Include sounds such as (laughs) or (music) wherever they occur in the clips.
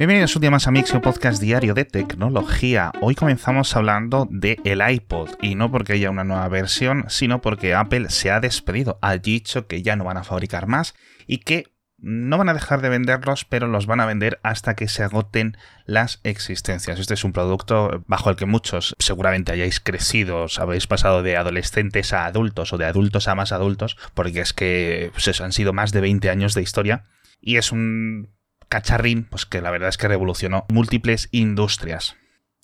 Bienvenidos un día más a Mixio Podcast Diario de Tecnología. Hoy comenzamos hablando de iPod y no porque haya una nueva versión, sino porque Apple se ha despedido, ha dicho que ya no van a fabricar más y que no van a dejar de venderlos, pero los van a vender hasta que se agoten las existencias. Este es un producto bajo el que muchos seguramente hayáis crecido, os habéis pasado de adolescentes a adultos o de adultos a más adultos, porque es que pues han sido más de 20 años de historia y es un cacharrín, pues que la verdad es que revolucionó múltiples industrias.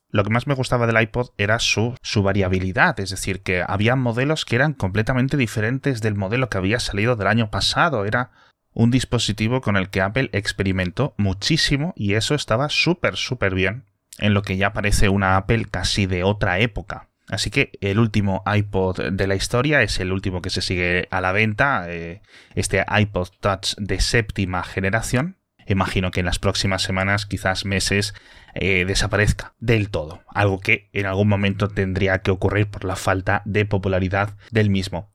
Lo que más me gustaba del iPod era su, su, variabilidad, es decir, que había modelos que eran completamente diferentes del modelo que había salido del año pasado. Era un dispositivo con el que Apple experimentó muchísimo y eso estaba súper, súper bien en lo que ya parece una Apple casi de otra época. Así que el último iPod de la historia es el último que se sigue a la venta, eh, este iPod Touch de séptima generación, imagino que en las próximas semanas, quizás meses, eh, desaparezca del todo, algo que en algún momento tendría que ocurrir por la falta de popularidad del mismo.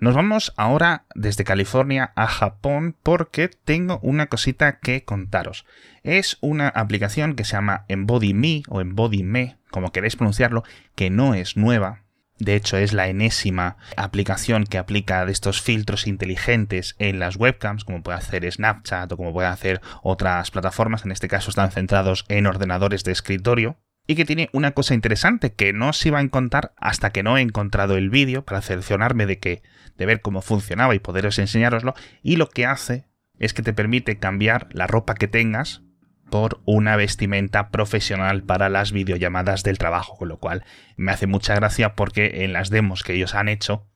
Nos vamos ahora desde California a Japón porque tengo una cosita que contaros. Es una aplicación que se llama Embody Me o Embody Me, como queréis pronunciarlo, que no es nueva, de hecho, es la enésima aplicación que aplica de estos filtros inteligentes en las webcams, como puede hacer Snapchat o como puede hacer otras plataformas. En este caso están centrados en ordenadores de escritorio. Y que tiene una cosa interesante que no os iba a contar hasta que no he encontrado el vídeo para seleccionarme de que de ver cómo funcionaba y poderos enseñaroslo. Y lo que hace es que te permite cambiar la ropa que tengas por una vestimenta profesional para las videollamadas del trabajo, con lo cual me hace mucha gracia porque en las demos que ellos han hecho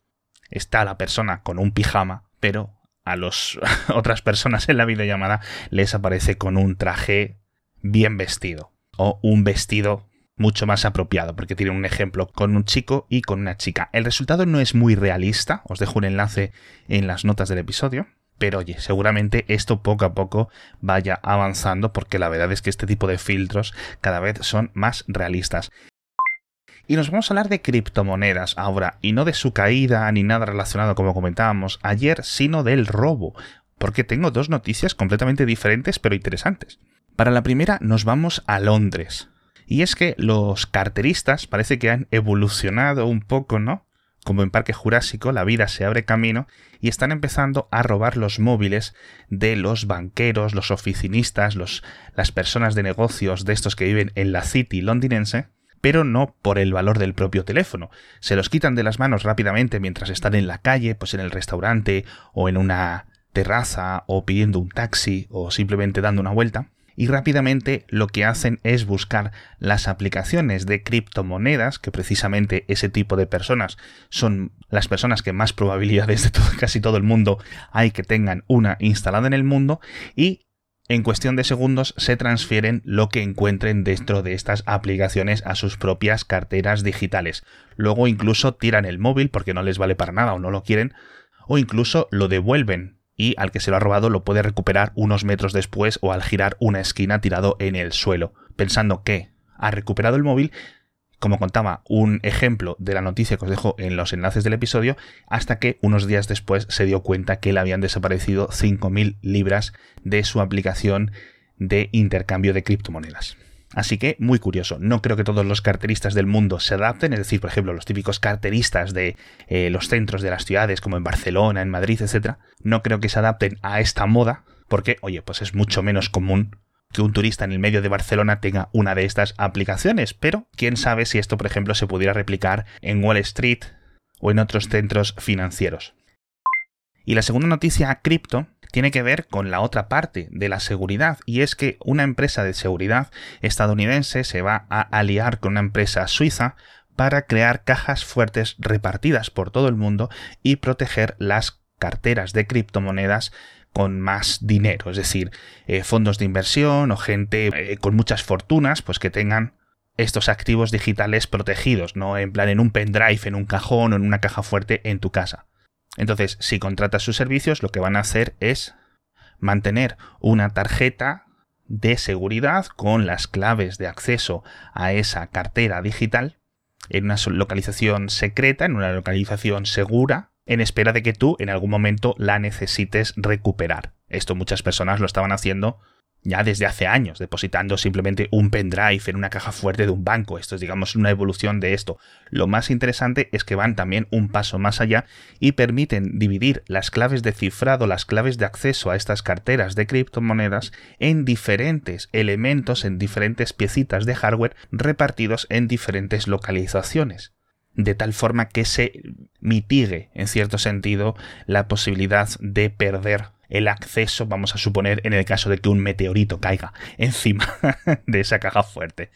está la persona con un pijama, pero a las (laughs) otras personas en la videollamada les aparece con un traje bien vestido o un vestido mucho más apropiado, porque tiene un ejemplo con un chico y con una chica. El resultado no es muy realista, os dejo un enlace en las notas del episodio, pero oye, seguramente esto poco a poco vaya avanzando porque la verdad es que este tipo de filtros cada vez son más realistas. Y nos vamos a hablar de criptomonedas ahora, y no de su caída ni nada relacionado como comentábamos ayer, sino del robo, porque tengo dos noticias completamente diferentes pero interesantes. Para la primera nos vamos a Londres. Y es que los carteristas parece que han evolucionado un poco, ¿no? Como en Parque Jurásico, la vida se abre camino y están empezando a robar los móviles de los banqueros, los oficinistas, las personas de negocios de estos que viven en la City londinense, pero no por el valor del propio teléfono. Se los quitan de las manos rápidamente mientras están en la calle, pues en el restaurante o en una terraza o pidiendo un taxi o simplemente dando una vuelta y rápidamente lo que hacen es buscar las aplicaciones de criptomonedas, que precisamente ese tipo de personas son las personas que más probabilidades de (laughs) casi todo el mundo hay que tengan una instalada en el mundo y en cuestión de segundos se transfieren lo que encuentren dentro de estas aplicaciones a sus propias carteras digitales. Luego incluso tiran el móvil porque no les vale para nada o no lo quieren, o incluso lo devuelven y al que se lo ha robado lo puede recuperar unos metros después o al girar una esquina tirado en el suelo, pensando que ha recuperado el móvil, como contaba un ejemplo de la noticia que os dejo en los enlaces del episodio, hasta que unos días después se dio cuenta que le habían desaparecido 5.000 libras de su aplicación de intercambio de criptomonedas. Así que muy curioso. No creo que todos los carteristas del mundo se adapten, es decir, por ejemplo, los típicos carteristas de eh, los centros de las ciudades, como en Barcelona, en Madrid, etc. No creo que se adapten a esta moda, porque, oye, pues es mucho menos común que un turista en el medio de Barcelona tenga una de estas aplicaciones, pero quién sabe si esto, por ejemplo, se pudiera replicar en Wall Street o en otros centros financieros. Y la segunda noticia cripto tiene que ver con la otra parte de la seguridad y es que una empresa de seguridad estadounidense se va a aliar con una empresa suiza para crear cajas fuertes repartidas por todo el mundo y proteger las carteras de criptomonedas con más dinero, es decir, eh, fondos de inversión o gente eh, con muchas fortunas, pues que tengan estos activos digitales protegidos, no en plan en un pendrive, en un cajón o en una caja fuerte en tu casa. Entonces, si contratas sus servicios, lo que van a hacer es mantener una tarjeta de seguridad con las claves de acceso a esa cartera digital en una localización secreta, en una localización segura, en espera de que tú en algún momento la necesites recuperar. Esto muchas personas lo estaban haciendo ya desde hace años, depositando simplemente un pendrive en una caja fuerte de un banco. Esto es, digamos, una evolución de esto. Lo más interesante es que van también un paso más allá y permiten dividir las claves de cifrado, las claves de acceso a estas carteras de criptomonedas en diferentes elementos, en diferentes piecitas de hardware repartidos en diferentes localizaciones de tal forma que se mitigue, en cierto sentido, la posibilidad de perder el acceso, vamos a suponer, en el caso de que un meteorito caiga encima (laughs) de esa caja fuerte.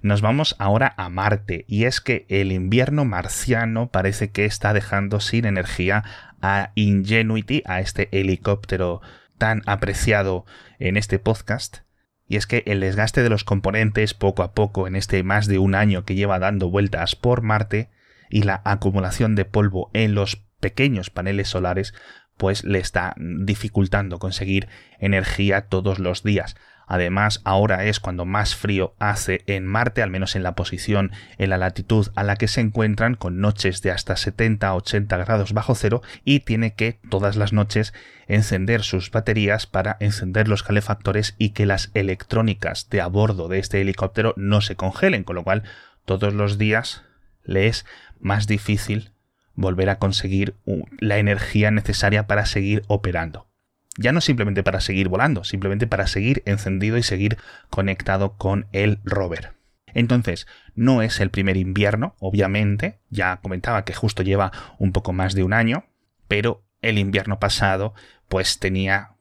Nos vamos ahora a Marte, y es que el invierno marciano parece que está dejando sin energía a Ingenuity, a este helicóptero tan apreciado en este podcast, y es que el desgaste de los componentes poco a poco en este más de un año que lleva dando vueltas por Marte y la acumulación de polvo en los pequeños paneles solares pues le está dificultando conseguir energía todos los días. Además, ahora es cuando más frío hace en Marte, al menos en la posición, en la latitud a la que se encuentran, con noches de hasta 70-80 grados bajo cero, y tiene que todas las noches encender sus baterías para encender los calefactores y que las electrónicas de a bordo de este helicóptero no se congelen, con lo cual todos los días le es más difícil volver a conseguir la energía necesaria para seguir operando. Ya no simplemente para seguir volando, simplemente para seguir encendido y seguir conectado con el rover. Entonces, no es el primer invierno, obviamente, ya comentaba que justo lleva un poco más de un año, pero el invierno pasado pues tenía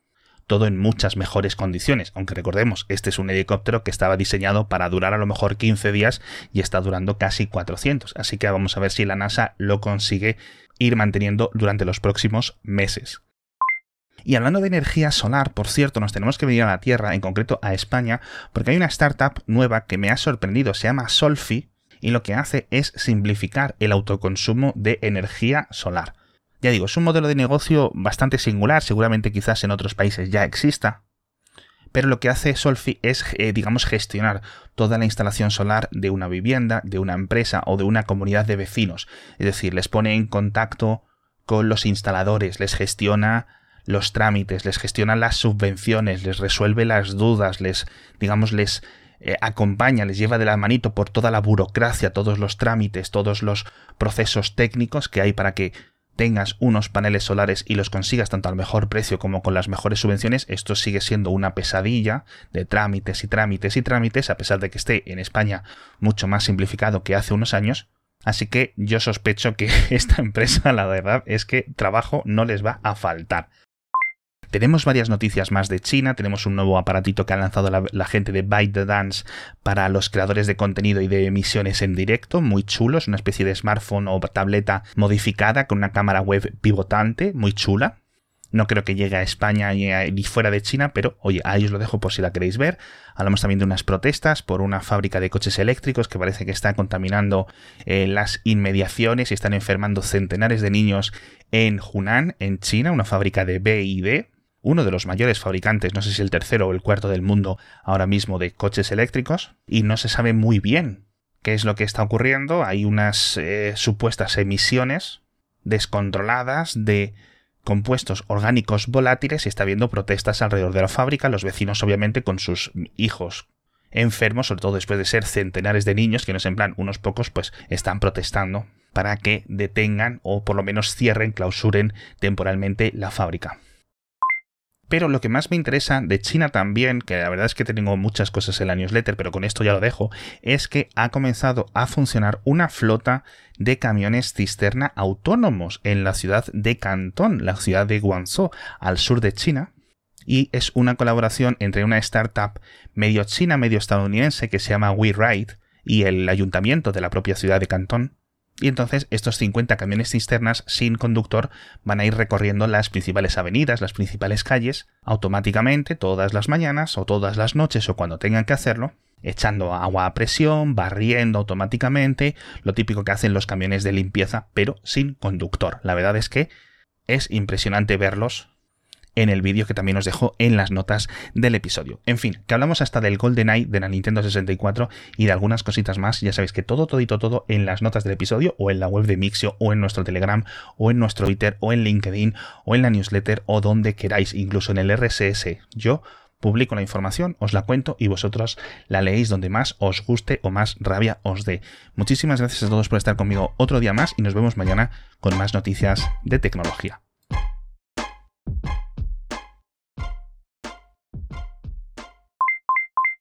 todo en muchas mejores condiciones, aunque recordemos, este es un helicóptero que estaba diseñado para durar a lo mejor 15 días y está durando casi 400, así que vamos a ver si la NASA lo consigue ir manteniendo durante los próximos meses. Y hablando de energía solar, por cierto, nos tenemos que venir a la Tierra, en concreto a España, porque hay una startup nueva que me ha sorprendido, se llama Solfi, y lo que hace es simplificar el autoconsumo de energía solar. Ya digo, es un modelo de negocio bastante singular, seguramente quizás en otros países ya exista, pero lo que hace Solfi es, eh, digamos, gestionar toda la instalación solar de una vivienda, de una empresa o de una comunidad de vecinos. Es decir, les pone en contacto con los instaladores, les gestiona los trámites, les gestiona las subvenciones, les resuelve las dudas, les, digamos, les eh, acompaña, les lleva de la manito por toda la burocracia, todos los trámites, todos los procesos técnicos que hay para que tengas unos paneles solares y los consigas tanto al mejor precio como con las mejores subvenciones, esto sigue siendo una pesadilla de trámites y trámites y trámites, a pesar de que esté en España mucho más simplificado que hace unos años. Así que yo sospecho que (laughs) esta empresa, la verdad, es que trabajo no les va a faltar. Tenemos varias noticias más de China, tenemos un nuevo aparatito que ha lanzado la, gente de ByteDance para los creadores de contenido y de emisiones en directo, muy chulos, una especie de smartphone o tableta modificada con una cámara web pivotante, muy chula. No creo que llegue a España ni fuera de China, pero oye, ahí os lo dejo por si la queréis ver. Hablamos también de unas protestas por una fábrica de coches eléctricos que parece que está contaminando eh, las inmediaciones y están enfermando centenares de niños en Hunan, en China, una fábrica de BID uno de los mayores fabricantes, no sé si el tercero o el cuarto del mundo ahora mismo de coches eléctricos, y no se sabe muy bien qué es lo que está ocurriendo. Hay unas eh, supuestas emisiones descontroladas de compuestos orgánicos volátiles y está habiendo protestas alrededor de la fábrica, los vecinos obviamente con sus hijos enfermos, sobre todo después de ser centenares de niños, que no es en plan unos pocos, pues están protestando para que detengan o por lo menos cierren, clausuren temporalmente la fábrica. Pero lo que más me interesa de China también, que la verdad es que tengo muchas cosas en la newsletter, pero con esto ya lo dejo, es que ha comenzado a funcionar una flota de camiones cisterna autónomos en la ciudad de Cantón, la ciudad de Guangzhou, al sur de China. Y es una colaboración entre una startup medio china, medio estadounidense que se llama WeRide y el ayuntamiento de la propia ciudad de Cantón y entonces estos 50 camiones cisternas sin conductor van a ir recorriendo las principales avenidas, las principales calles, automáticamente todas las mañanas o todas las noches o cuando tengan que hacerlo, echando agua a presión, barriendo automáticamente, lo típico que hacen los camiones de limpieza, pero sin conductor. La verdad es que es impresionante verlos en el vídeo que también os dejo en las notas del episodio. En fin, que hablamos hasta del GoldenEye de la Nintendo 64 y de algunas cositas más. Ya sabéis que todo, todito, todo en las notas del episodio o en la web de Mixio o en nuestro Telegram o en nuestro Twitter o en LinkedIn o en la newsletter o donde queráis, incluso en el RSS. Yo publico la información, os la cuento y vosotros la leéis donde más os guste o más rabia os dé. Muchísimas gracias a todos por estar conmigo otro día más y nos vemos mañana con más noticias de tecnología.